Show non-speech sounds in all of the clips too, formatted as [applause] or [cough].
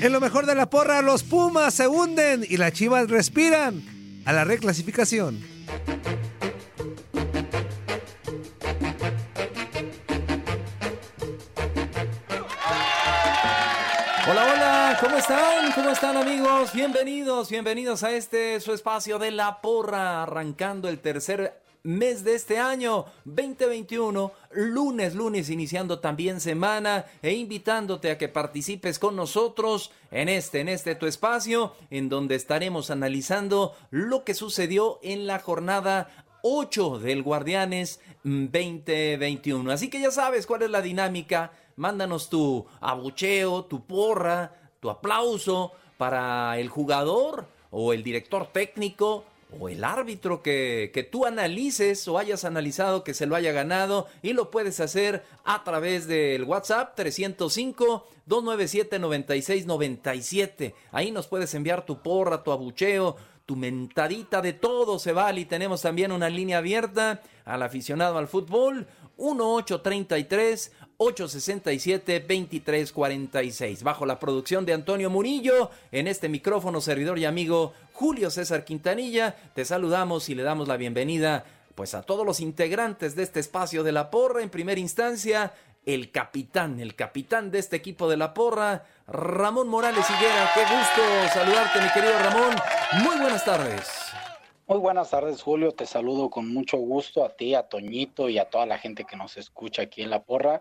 En lo mejor de la porra, los Pumas se hunden y las Chivas respiran a la reclasificación. Hola, hola, ¿cómo están? ¿Cómo están amigos? Bienvenidos, bienvenidos a este su espacio de la porra, arrancando el tercer mes de este año 2021, lunes, lunes, iniciando también semana e invitándote a que participes con nosotros en este, en este tu espacio, en donde estaremos analizando lo que sucedió en la jornada 8 del Guardianes 2021. Así que ya sabes cuál es la dinámica. Mándanos tu abucheo, tu porra, tu aplauso para el jugador o el director técnico o el árbitro que, que, tú analices o hayas analizado que se lo haya ganado y lo puedes hacer a través del WhatsApp 305-297-9697. Ahí nos puedes enviar tu porra, tu abucheo, tu mentadita de todo se vale y tenemos también una línea abierta al aficionado al fútbol 1833 867-2346. Bajo la producción de Antonio Murillo, en este micrófono, servidor y amigo Julio César Quintanilla, te saludamos y le damos la bienvenida pues a todos los integrantes de este espacio de la porra. En primera instancia, el capitán, el capitán de este equipo de la porra, Ramón Morales Higuera. Qué gusto saludarte, mi querido Ramón. Muy buenas tardes. Muy buenas tardes, Julio. Te saludo con mucho gusto a ti, a Toñito y a toda la gente que nos escucha aquí en La Porra.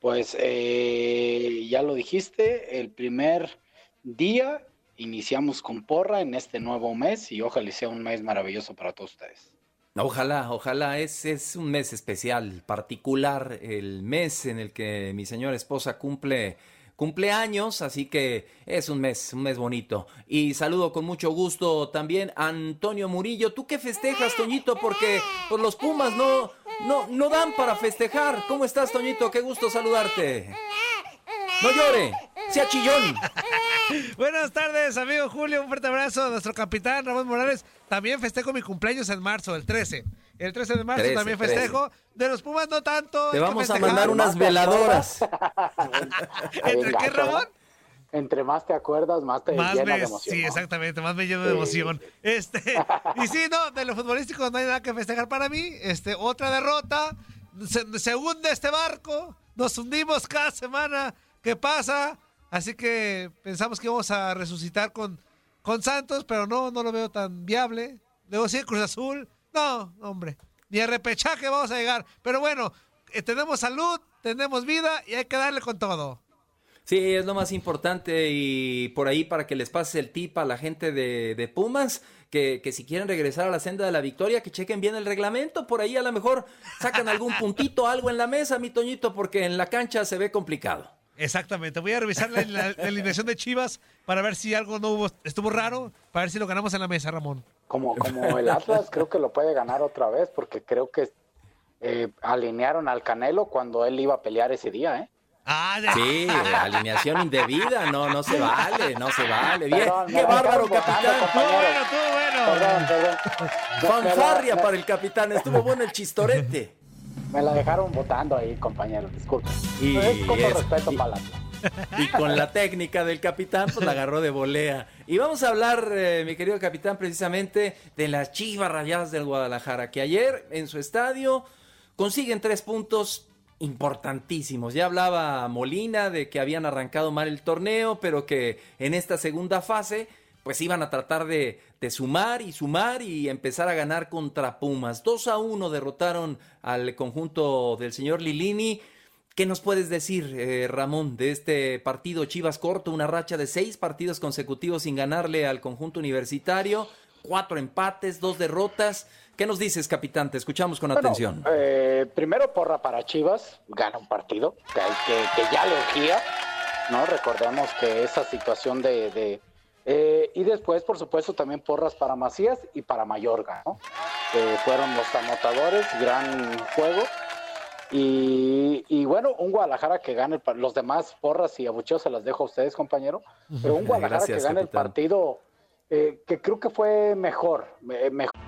Pues eh, ya lo dijiste, el primer día iniciamos con porra en este nuevo mes y ojalá sea un mes maravilloso para todos ustedes. Ojalá, ojalá, es, es un mes especial, particular, el mes en el que mi señora esposa cumple cumpleaños, así que es un mes, un mes bonito. Y saludo con mucho gusto también a Antonio Murillo. ¿Tú qué festejas, Toñito? Porque pues, los Pumas no, no, no dan para festejar. ¿Cómo estás, Toñito? Qué gusto saludarte. No llore, sea chillón. [laughs] Buenas tardes, amigo Julio. Un fuerte abrazo a nuestro capitán Ramón Morales. También festejo mi cumpleaños en marzo, el 13. El 13 de marzo 13, también festejo. 13. De los Pumas no tanto. Te vamos a mandar unas veladoras. [laughs] ¿Entre qué, Ramón? Entre más te acuerdas, más te más llena me, de emoción. Sí, exactamente, más me lleno de emoción. Este, [laughs] y sí, no, de lo futbolístico no hay nada que festejar para mí. Este, otra derrota. Se, se hunde este barco. Nos hundimos cada semana. ¿Qué pasa? Así que pensamos que íbamos a resucitar con, con Santos, pero no, no lo veo tan viable. Luego sí, Cruz Azul. No, hombre. Ni a repechaje vamos a llegar. Pero bueno, eh, tenemos salud, tenemos vida y hay que darle con todo. Sí, es lo más importante y por ahí para que les pase el tip a la gente de, de Pumas, que, que, si quieren regresar a la senda de la victoria, que chequen bien el reglamento, por ahí a lo mejor sacan algún puntito, algo en la mesa, mi Toñito, porque en la cancha se ve complicado. Exactamente, voy a revisar la, la, la, alineación de Chivas para ver si algo no hubo, estuvo raro, para ver si lo ganamos en la mesa, Ramón. Como, como el Atlas creo que lo puede ganar otra vez, porque creo que eh, alinearon al Canelo cuando él iba a pelear ese día, ¿eh? Ah, sí, [laughs] alineación indebida, no, no se vale, no se vale. Bien, perdón, qué bárbaro, capitán. Estuvo bueno, estuvo bueno. Perdón, perdón. [laughs] Fanfarria para el capitán, estuvo bueno el chistorete. [laughs] Me la dejaron votando ahí, compañero, disculpe. Y es con es, respeto y, para la... y con la técnica del capitán, pues la agarró de volea. Y vamos a hablar, eh, mi querido capitán, precisamente de las chivas rayadas del Guadalajara, que ayer en su estadio consiguen tres puntos importantísimos. Ya hablaba Molina de que habían arrancado mal el torneo, pero que en esta segunda fase pues iban a tratar de, sumar y sumar y empezar a ganar contra Pumas. 2 a 1 derrotaron al conjunto del señor Lilini. ¿Qué nos puedes decir, eh, Ramón, de este partido Chivas corto? Una racha de seis partidos consecutivos sin ganarle al conjunto universitario, cuatro empates, dos derrotas. ¿Qué nos dices, capitán? Te escuchamos con bueno, atención. Eh, primero, porra para Chivas, gana un partido que, que, que ya le urgía. ¿no? Recordemos que esa situación de... Eh, y después, por supuesto, también porras para Macías y para Mayorga, ¿no? Fueron los anotadores, gran juego. Y, bueno, un Guadalajara que gane, los demás porras y abucheos se las dejo a ustedes, compañero, pero un [laughs] Guadalajara que gane el partido eh, que creo que fue mejor, mejor.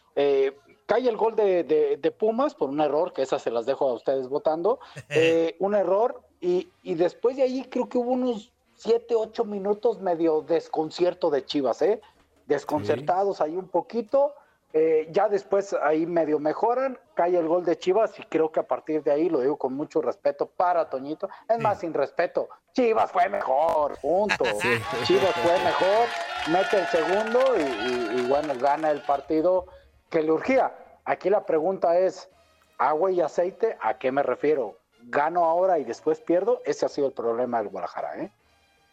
cae el gol de, Pumas por un error, que esas se las dejo a ustedes votando. [laughs] Eh, un error y, y, después de ahí creo que hubo unos 7, 8 minutos medio desconcierto de Chivas, ¿eh? Desconcertados ahí un poquito eh, ya después ahí medio mejoran, cae el gol de Chivas y creo que a partir de ahí, lo digo con mucho respeto para Toñito, es más sin respeto, Chivas fue mejor, punto. [laughs] Chivas fue mejor, mete el segundo y, bueno, gana el partido que le urgía. Aquí la pregunta es, agua y aceite, ¿a qué me refiero? ¿Gano ahora y después pierdo? Ese ha sido el problema del Guadalajara, ¿eh?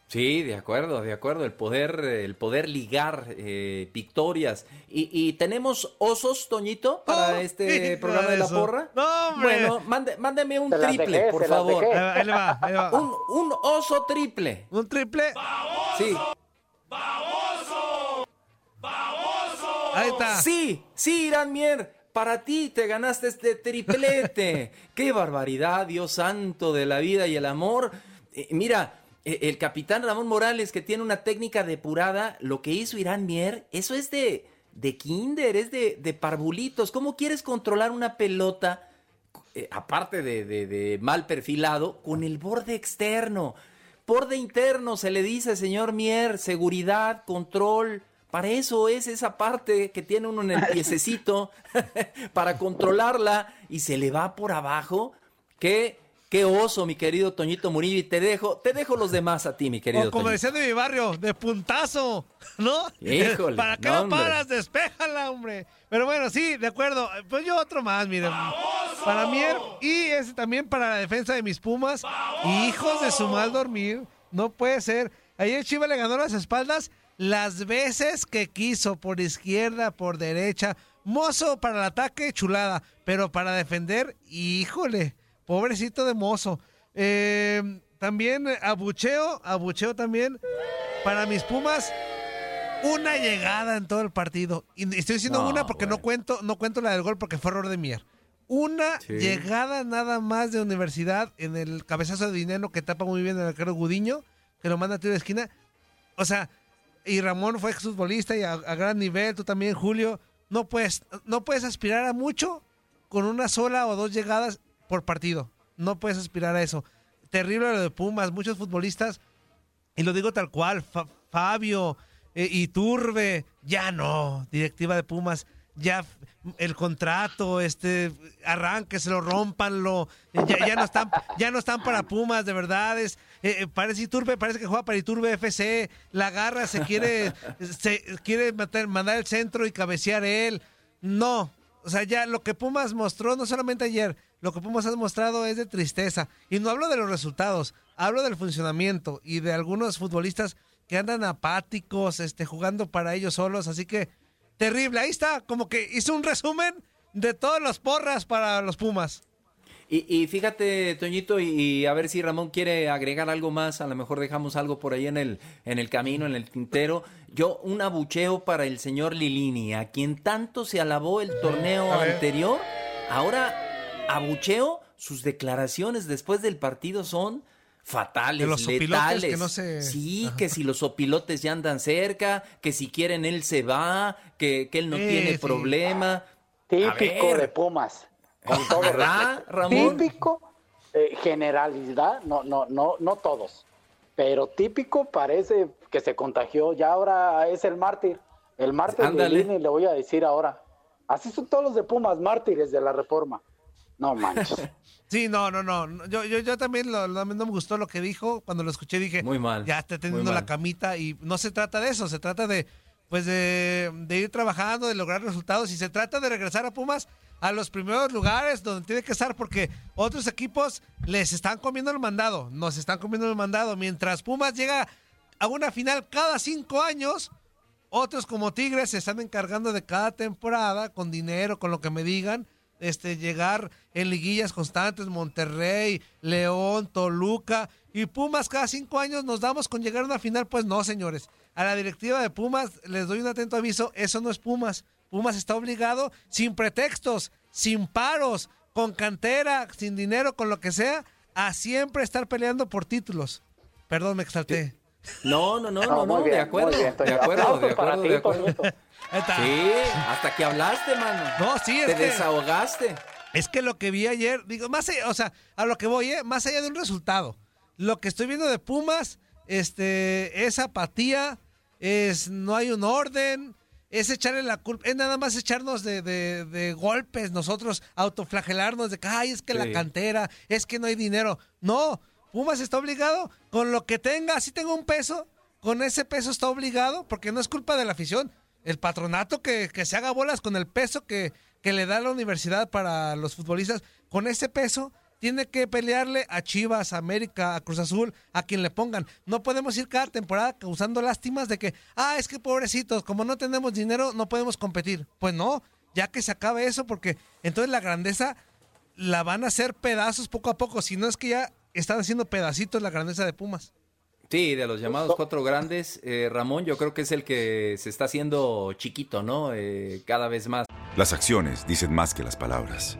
Sí, de acuerdo, de acuerdo. El poder, el poder ligar eh, victorias. Y, tenemos osos, Toñito, para oh, este programa de la porra. No, bueno, mándeme un triple, por favor. Ahí va, ahí va. Un, un, oso triple. ¿Un triple? Sí. ¡Baboso! ¡Baboso! Ahí está. Sí, sí, Irán Mier. Para ti te ganaste este triplete. [laughs] ¡Qué barbaridad, Dios santo de la vida y el amor! Eh, mira, e, el capitán Ramón Morales, que tiene una técnica depurada, lo que hizo Irán Mier, eso es de, de kinder, es de, de parvulitos. ¿Cómo quieres controlar una pelota, eh, aparte de, de, mal perfilado, con el borde externo? Borde interno se le dice, señor Mier, seguridad, control. Para eso es esa parte que tiene uno en el piececito, [laughs] para controlarla y se le va por abajo. Que Qué oso, mi querido Toñito Murillo. Y te dejo, te dejo los demás a ti, mi querido. O como decía de mi barrio, de puntazo, ¿no? Híjole. ¿Para qué no, paras? Despéjala, hombre. Pero bueno, sí, de acuerdo. Pues yo otro más, miren. Para mí, y ese también para la defensa de mis Pumas. Hijos de su mal dormir. No puede ser. Ayer Chiva le ganó las espaldas las veces que quiso, por izquierda, por derecha. Mozo para el ataque, chulada. Pero para defender, híjole. Pobrecito de mozo. Eh, también abucheo, abucheo también. Para mis Pumas, una llegada en todo el partido. Y estoy diciendo una porque no cuento, no cuento la del gol porque fue error de Mier. Una llegada nada más de universidad en el cabezazo de dinero que tapa muy bien el arquero Gudiño, que lo manda a tiro de esquina. O sea, y Ramón fue futbolista y a, gran nivel, tú también, Julio. No puedes, no puedes aspirar a mucho con una sola o dos llegadas por partido. No puedes aspirar a eso. Terrible lo de Pumas, muchos futbolistas, y lo digo tal cual, Fabio, eh, y Turbe, ya no, directiva de Pumas, ya el contrato, este, lo rompanlo, ya, ya no están, ya no están para Pumas, de verdad, es, eh, eh, parece Iturbe, parece que juega para Iturbe FC, la garra se quiere, [laughs] se quiere mandar el centro y cabecear él, no, o sea, ya lo que Pumas mostró, no solamente ayer, lo que Pumas ha mostrado es de tristeza. Y no hablo de los resultados, hablo del funcionamiento y de algunos futbolistas que andan apáticos, este, jugando para ellos solos. Así que, terrible. Ahí está, como que hizo un resumen de todos los porras para los Pumas. Y, fíjate, Toñito, y, a ver si Ramón quiere agregar algo más, a lo mejor dejamos algo por ahí en el, en el camino, en el tintero. Yo, un abucheo para el señor Lilini, a quien tanto se alabó el torneo anterior, ahora abucheo, sus declaraciones después del partido son fatales, los letales. Que no se... Sí, que si los opilotes ya andan cerca, que si quieren él se va, que, él no tiene problema. Típico de Pumas. Con todo Ramón? Típico, eh, generalidad, no, no, no, no todos, pero típico parece que se contagió, ya ahora es el mártir, el mártir de Lini, le voy a decir ahora. Así son todos los de Pumas, mártires de la reforma. No manches. [laughs] Sí, no, no, no. Yo, yo, yo también lo, no me gustó lo que dijo. Cuando lo escuché dije, muy mal. Ya está teniendo la camita y no se trata de eso, se trata de pues de, de, ir trabajando, de lograr resultados y se trata de regresar a Pumas a los primeros lugares donde tiene que estar porque otros equipos les están comiendo el mandado, nos están comiendo el mandado. Mientras Pumas llega a una final cada cinco años, otros como Tigres se están encargando de cada temporada con dinero, con lo que me digan este, llegar en liguillas constantes, Monterrey, León, Toluca y Pumas cada cinco años nos damos con llegar a una final, pues no, señores. A la directiva de Pumas les doy un atento aviso, eso no es Pumas. Pumas está obligado, sin pretextos, sin paros, con cantera, sin dinero, con lo que sea, a siempre estar peleando por títulos. Perdón, me exalté. No, no, no, no, no, de acuerdo, de acuerdo, de acuerdo, de acuerdo. Sí, hasta que hablaste, mano. No, sí, es Te desahogaste. Es que lo que vi ayer, digo, más allá, o sea, a lo que voy, ¿eh? más allá de un resultado. Lo que estoy viendo de Pumas, este, es apatía, es no hay un orden, es echarle la culpa, es nada más echarnos de, de, golpes, nosotros autoflagelarnos de que, ay, es que la cantera, es que no hay dinero. No, Pumas está obligado con lo que tenga, si tengo un peso, con ese peso está obligado, porque no es culpa de la afición, el patronato que, se haga bolas con el peso que, que le da la universidad para los futbolistas, con ese peso tiene que pelearle a Chivas, a América, a Cruz Azul, a quien le pongan. No podemos ir cada temporada causando lástimas de que, ah, es que pobrecitos, como no tenemos dinero, no podemos competir. Pues no, ya que se acabe eso, porque entonces la grandeza la van a hacer pedazos poco a poco, si no es que ya están haciendo pedacitos la grandeza de Pumas. Sí, de los llamados cuatro grandes, eh, Ramón, yo creo que es el que se está haciendo chiquito, ¿no? Eh, cada vez más. Las acciones dicen más que las palabras.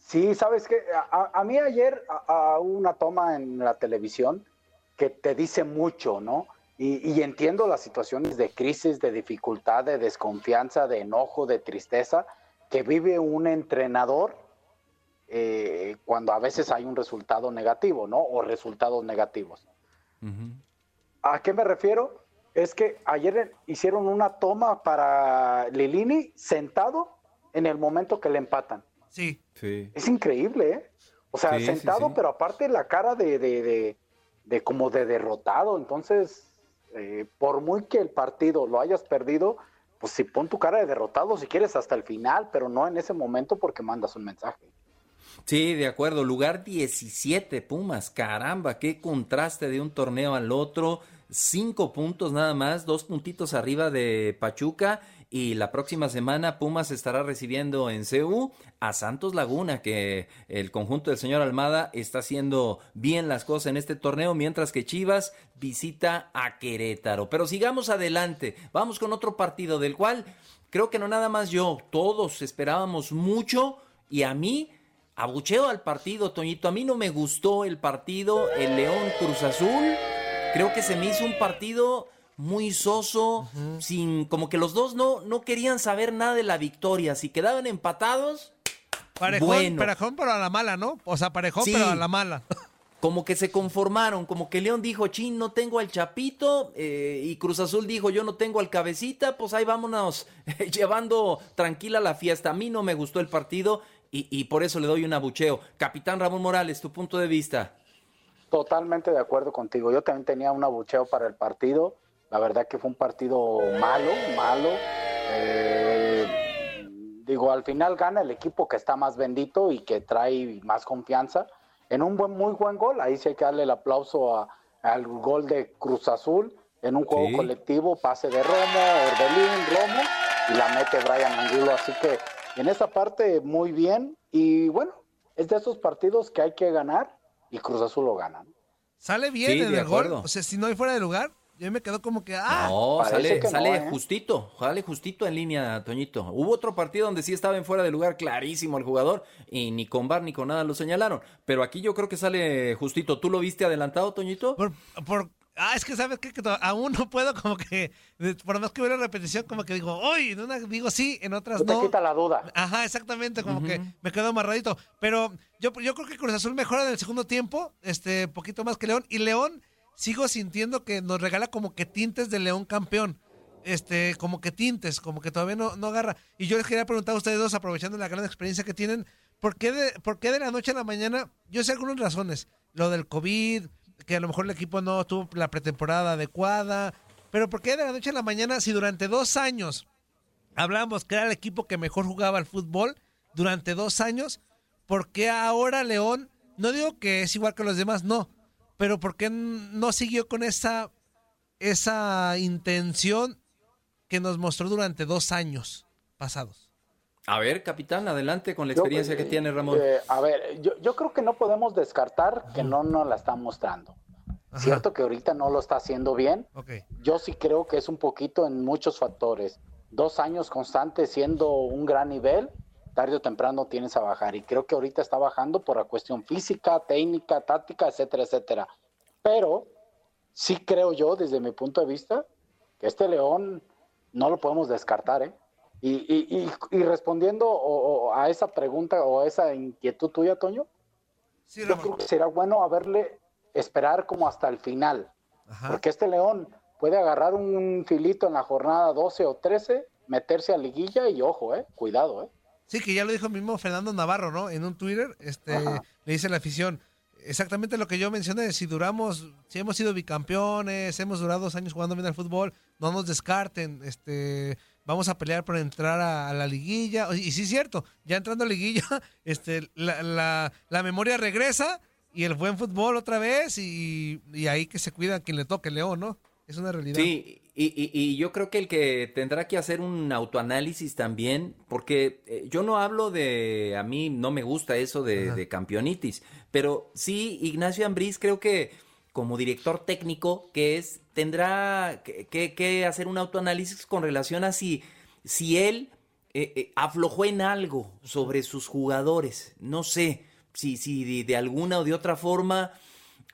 Sí, sabes que a, mí ayer a, una toma en la televisión que te dice mucho, ¿no? Y, y, entiendo las situaciones de crisis, de dificultad, de desconfianza, de enojo, de tristeza que vive un entrenador eh, cuando a veces hay un resultado negativo, ¿no? O resultados negativos. ¿A qué me refiero? Es que ayer hicieron una toma para Lilini sentado en el momento que le empatan. Sí. sí. Es increíble, ¿eh? O sea, sentado, pero aparte la cara de, de, de, como de derrotado. Entonces, eh, por muy que el partido lo hayas perdido, pues si pon tu cara de derrotado si quieres hasta el final, pero no en ese momento porque mandas un mensaje. Sí, de acuerdo. Lugar 17, Pumas. Caramba, qué contraste de un torneo al otro. Cinco puntos nada más, dos puntitos arriba de Pachuca. Y la próxima semana Pumas estará recibiendo en CU a Santos Laguna, que el conjunto del señor Almada está haciendo bien las cosas en este torneo, mientras que Chivas visita a Querétaro. Pero sigamos adelante, vamos con otro partido del cual creo que no nada más yo, todos esperábamos mucho y a mí abucheo al partido, Toñito. A mí no me gustó el partido, el León Cruz Azul. Creo que se me hizo un partido muy soso, sin como que los dos no, no querían saber nada de la victoria. Si quedaban empatados, parejón, bueno. parejón pero a la mala, ¿no? O sea, parejón pero a la mala. Como que se conformaron, como que León dijo, chin, no tengo al Chapito, eh, y Cruz Azul dijo, yo no tengo al Cabecita, pues ahí vámonos [laughs] llevando tranquila la fiesta. A mí no me gustó el partido y, por eso le doy un abucheo. Capitán Ramón Morales, tu punto de vista. Totalmente de acuerdo contigo. Yo también tenía un abucheo para el partido. La verdad que fue un partido malo, malo. Eh, digo, al final gana el equipo que está más bendito y que trae más confianza. En un buen, muy buen gol, ahí sí hay que darle el aplauso al gol de Cruz Azul en un juego colectivo, pase de Romo, Orbelín, Romo, y la mete Brian Angulo. Así que en esa parte muy bien y bueno, es de esos partidos que hay que ganar y Cruz Azul lo gana. Sale bien en el gol, o sea, si no hay fuera de lugar, Yo me quedo como que, ah. No, sale, sale ¿eh? justito, sale justito en línea, Toñito. Hubo otro partido donde sí estaba en fuera de lugar, clarísimo el jugador, y ni con bar ni con nada lo señalaron. Pero aquí yo creo que sale justito. ¿Tú lo viste adelantado, Toñito? Por, por Ah, es que sabes que aún no puedo como que, por más que hubiera repetición, como que digo, hoy, en una digo sí, en otras no. Te quita la duda. Ajá, exactamente, como que me quedo amarradito. Pero yo, yo creo que Cruz Azul mejora en el segundo tiempo, este, poquito más que León. Y León, sigo sintiendo que nos regala como que tintes de León campeón. Este, como que tintes, como que todavía no, no agarra. Y yo les quería preguntar a ustedes dos, aprovechando la gran experiencia que tienen, ¿por qué de, por qué de la noche a la mañana? Yo sé algunas razones. Lo del COVID, que a lo mejor el equipo no tuvo la pretemporada adecuada. Pero ¿por qué de la noche a la mañana, si durante dos años hablamos que era el equipo que mejor jugaba al fútbol, durante dos años, ¿por qué ahora León, no digo que es igual que los demás, no, pero ¿por qué no siguió con esa, esa intención que nos mostró durante dos años pasados? A ver, capitán, adelante con la experiencia que tiene Ramón. Eh, a ver, yo, yo, creo que no podemos descartar que no nos la está mostrando. Cierto que ahorita no lo está haciendo bien. Yo sí creo que es un poquito en muchos factores. Dos años constantes siendo un gran nivel, tarde o temprano tienes a bajar. Y creo que ahorita está bajando por la cuestión física, técnica, táctica, etcétera, etcétera. Pero sí creo yo, desde mi punto de vista, que este León no lo podemos descartar, ¿eh? Y, y, respondiendo a esa pregunta o a esa inquietud tuya, Toño, yo creo que será bueno haberle esperar como hasta el final. Porque este León puede agarrar un filito en la jornada 12 o 13, meterse a liguilla y ojo, eh, cuidado, eh. Sí, que ya lo dijo mismo Fernando Navarro, ¿no? En un Twitter, este, le dice la afición, exactamente lo que yo mencioné, si duramos, si hemos sido bicampeones, hemos durado dos años jugando bien al fútbol, no nos descarten, este, vamos a pelear por entrar a, la liguilla. Y sí es cierto, ya entrando a liguilla, [laughs] este, la, la, memoria regresa y el buen fútbol otra vez y, ahí que se cuida quien le toque León, ¿no? Es una realidad. Sí, y, y, yo creo que el que tendrá que hacer un autoanálisis también, porque eh, yo no hablo de, a mí no me gusta eso de, de campeonitis, pero sí, Ignacio Ambriz creo que como director técnico que es, tendrá que, hacer un autoanálisis con relación a si, si él eh, eh, aflojó en algo sobre sus jugadores. No sé si, si de, alguna o de otra forma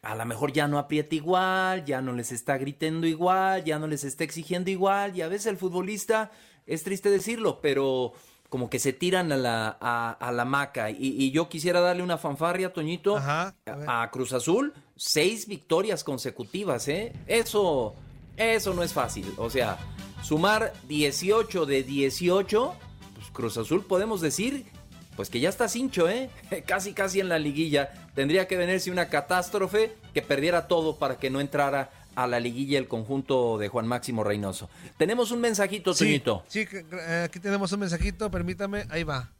a lo mejor ya no aprieta igual, ya no les está gritando igual, ya no les está exigiendo igual, y a veces el futbolista, es triste decirlo, pero como que se tiran a la, a, la maca. Y, yo quisiera darle una fanfarria, Toñito, a, Cruz Azul. Seis victorias consecutivas, ¿eh? Eso, eso no es fácil. O sea, sumar 18 de 18, pues Cruz Azul podemos decir, pues que ya está cincho, ¿eh? [laughs] Casi, casi en la liguilla. Tendría que venirse una catástrofe que perdiera todo para que no entrara a la liguilla el conjunto de Juan Máximo Reynoso. Tenemos un mensajito, sí, Sí, eh, aquí tenemos un mensajito, permítame, ahí va.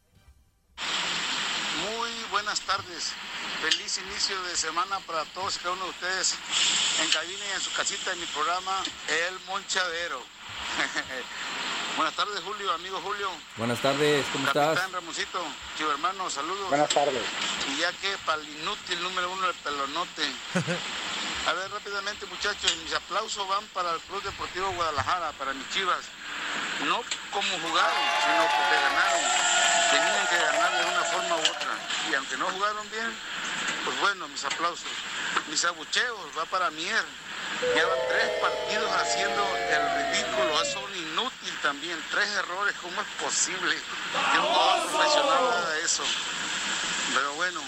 Muy buenas tardes. Feliz inicio de semana para todos y cada uno de ustedes en cabina y en su casita en mi programa El Monchadero. [laughs] Buenas tardes, Julio, amigo Julio. Buenas tardes, ¿cómo Capitán estás? Ramoncito, tío hermano, saludos. Buenas tardes. Y ya que para el inútil número uno del pelonote, [laughs] A ver, rápidamente, muchachos, mis aplausos van para el Club Deportivo Guadalajara, para mis chivas. No como jugaron, sino porque ganaron. Tenían que ganar de una forma u otra. Y aunque no jugaron bien, pues bueno, mis aplausos. Mis abucheos, va para Mier. Llevan tres partidos haciendo el ridículo, es un inútil también. Tres errores, ¿cómo es posible que un jugador profesional haga eso? Pero bueno,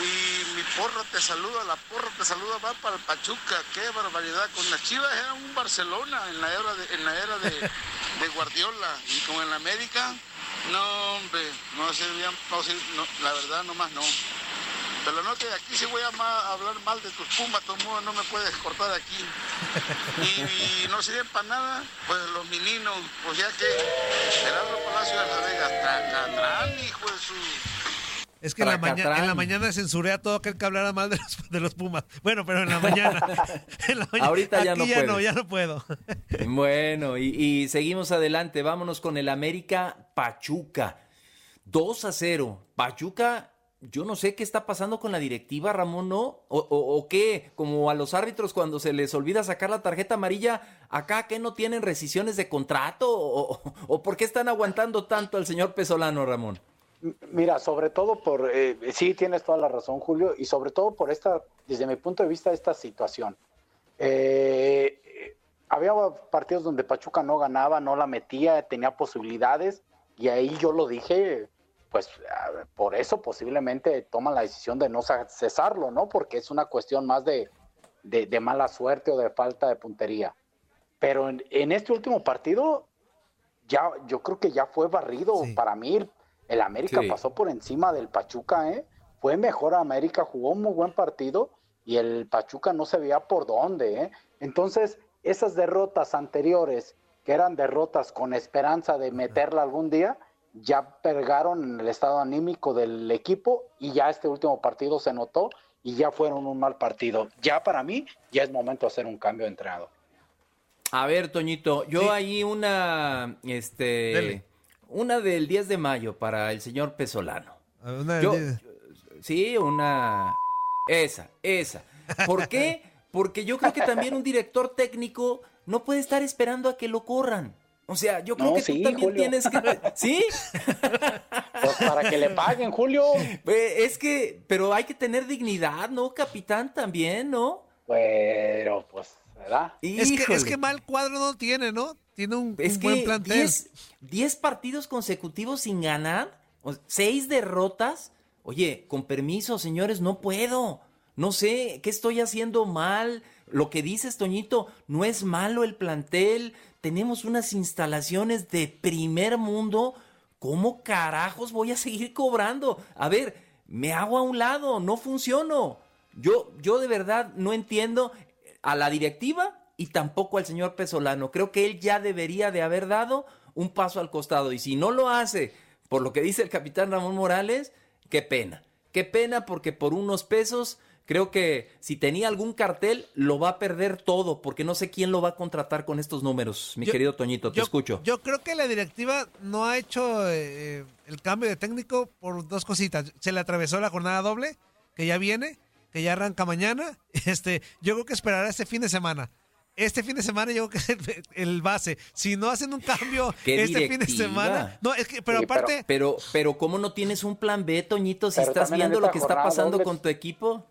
y mi porro te saluda, la porra te saluda, va para el Pachuca, qué barbaridad. Con las Chivas era un Barcelona en la era de, en la era de Guardiola. Y con el América, no hombre, no servían, no, la verdad nomás no. Pero no te aquí sí voy a, hablar mal de tus pumas, todo no me puedes cortar aquí. Y, no sirven para nada, pues los meninos, pues ya que Gerardo Palacio de la Vega, hijo de su es que en la, en la, mañana censuré a todo aquel que hablara mal de los, de los Pumas. Bueno, pero en la mañana. [laughs] Ahorita ya no ya no, ya no puedo. bueno, y, seguimos adelante. Vámonos con el América Pachuca. 2 a 0. Pachuca yo no sé qué está pasando con la directiva, Ramón, ¿no? O, qué, como a los árbitros cuando se les olvida sacar la tarjeta amarilla, acá que no tienen rescisiones de contrato o, o, por qué están aguantando tanto al señor Pesolano, Ramón. Mira, sobre todo por, eh, sí tienes toda la razón, Julio, y sobre todo por esta, desde mi punto de vista, esta situación. Eh, había partidos donde Pachuca no ganaba, no la metía, tenía posibilidades, y ahí yo lo dije, pues por eso posiblemente toman la decisión de no cesarlo, ¿no? Porque es una cuestión más de, de, mala suerte o de falta de puntería. Pero en, este último partido, ya, yo creo que ya fue barrido. Para mí, el América pasó por encima del Pachuca, ¿eh? Fue mejor América, jugó un muy buen partido y el Pachuca no se veía por dónde, ¿eh? Entonces, esas derrotas anteriores, que eran derrotas con esperanza de meterla algún día, ya pergaron el estado anímico del equipo y ya este último partido se notó y ya fueron un mal partido. Ya para mí, ya es momento de hacer un cambio de entrenador. A ver, Toñito, yo ahí una, este, una del 10 de mayo para el señor Pesolano. Una Sí, una, esa, esa. ¿Por qué? [laughs] Porque yo creo que también un director técnico no puede estar esperando a que lo corran. O sea, yo creo que tú también tienes que. [laughs] ¿Sí? Pues para que le paguen, Julio. Es que, pero hay que tener dignidad, ¿no, capitán? También, ¿no? Pero, pues, ¿verdad? Es que, es que mal cuadro no tiene, ¿no? Tiene un, buen plantel. 10 partidos consecutivos sin ganar, seis derrotas. Oye, con permiso, señores, no puedo. No sé, ¿qué estoy haciendo mal? Lo que dices, Toñito, no es malo el plantel, tenemos unas instalaciones de primer mundo, ¿cómo carajos voy a seguir cobrando? A ver, me hago a un lado, no funciono. Yo, yo de verdad no entiendo a la directiva y tampoco al señor Pesolano. Creo que él ya debería de haber dado un paso al costado. Y si no lo hace, por lo que dice el capitán Ramón Morales, qué pena. Qué pena porque por unos pesos Creo que si tenía algún cartel, lo va a perder todo, porque no sé quién lo va a contratar con estos números, mi querido Toñito, te escucho. Yo creo que la directiva no ha hecho eh, el cambio de técnico por dos cositas. Se le atravesó la jornada doble, que ya viene, que ya arranca mañana. [laughs] Este, yo creo que esperará este fin de semana. Este fin de semana yo creo que [laughs] el base. Si no hacen un cambio [laughs] este fin de semana. No, es que, pero aparte. Pero, pero, ¿cómo no tienes un plan B, Toñito, si estás viendo lo que está pasando con tu equipo?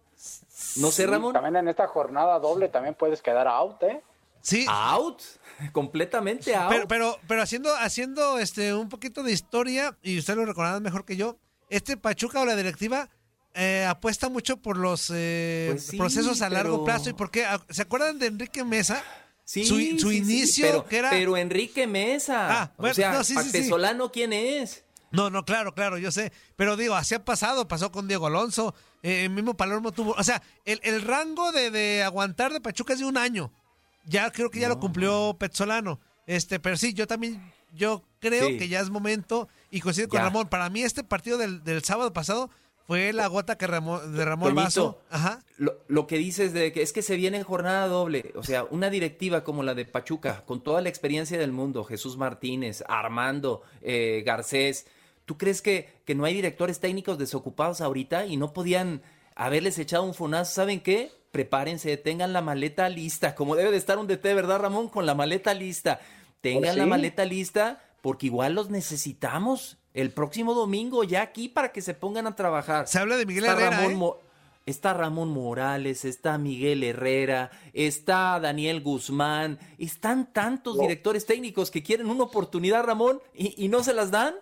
No sé, Ramón. También en esta jornada doble también puedes quedar out, ¿eh? Sí. Out, [laughs] completamente out. Pero, pero, haciendo, haciendo este un poquito de historia, y ustedes lo recordarán mejor que yo, este Pachuca o la directiva eh, apuesta mucho por los eh, pues procesos a largo plazo. ¿Y por qué? Ah, ¿Se acuerdan de Enrique Mesa? Sí, su, inicio, pero, que era... pero Enrique Mesa. Ah, bueno, o sea, no, ¿quién es? No, no, claro, claro, yo sé. Pero digo, así ha pasado, pasó con Diego Alonso, eh, el mismo Palermo tuvo. O sea, el, rango de, aguantar de Pachuca es de un año. Ya creo que ya lo cumplió Petzolano. Este, pero sí, yo también, yo creo que ya es momento, y coincido con Ramón, para mí este partido del, del sábado pasado fue la gota que derramó el vaso. Ajá. Lo, que dices de que es que se viene en jornada doble. O sea, una directiva como la de Pachuca, con toda la experiencia del mundo, Jesús Martínez, Armando, eh, Garcés, ¿Tú crees que, que no hay directores técnicos desocupados ahorita y no podían haberles echado un fonazo? ¿Saben qué? Prepárense, tengan la maleta lista, como debe de estar un DT, ¿verdad, Ramón? Con la maleta lista. Tengan la maleta lista porque igual los necesitamos el próximo domingo ya aquí para que se pongan a trabajar. Se habla de Miguel Herrera. ¿eh? Está Ramón Morales, está Miguel Herrera, está Daniel Guzmán, están tantos directores técnicos que quieren una oportunidad, Ramón, y, y no se las dan.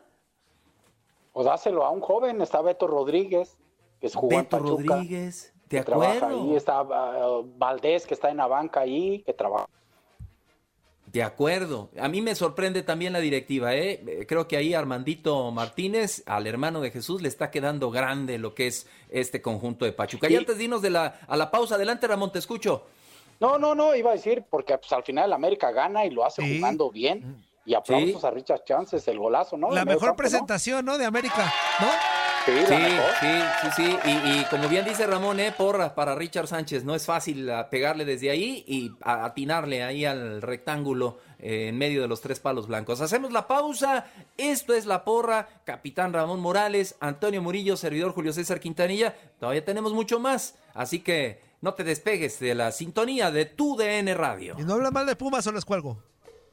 O dáselo a un joven, está Beto Rodríguez, que es jugó Beto Rodríguez, de acuerdo. ahí, está uh, Valdés, que está en la banca ahí, que trabaja. De acuerdo. A mí me sorprende también la directiva, ¿eh? Creo que ahí Armandito Martínez, al hermano de Jesús, le está quedando grande lo que es este conjunto de Pachuca. Y antes de irnos de la, a la pausa, adelante Ramón, te escucho. No, no, no, iba a decir, porque pues, al final América gana y lo hace jugando bien. Y aplausos a Richard Chances, el golazo, ¿no? La mejor presentación, ¿no? De América, ¿no? Sí, Sí, sí, sí, sí. Y, y como bien dice Ramón, eh, porra para Richard Sánchez. No es fácil pegarle desde ahí y atinarle ahí al rectángulo eh, en medio de los tres palos blancos. Hacemos la pausa. Esto es la porra. Capitán Ramón Morales, Antonio Murillo, servidor Julio César Quintanilla. Todavía tenemos mucho más. Así que no te despegues de la sintonía de tu DN Radio. Y no habla mal de Pumas o les cuelgo.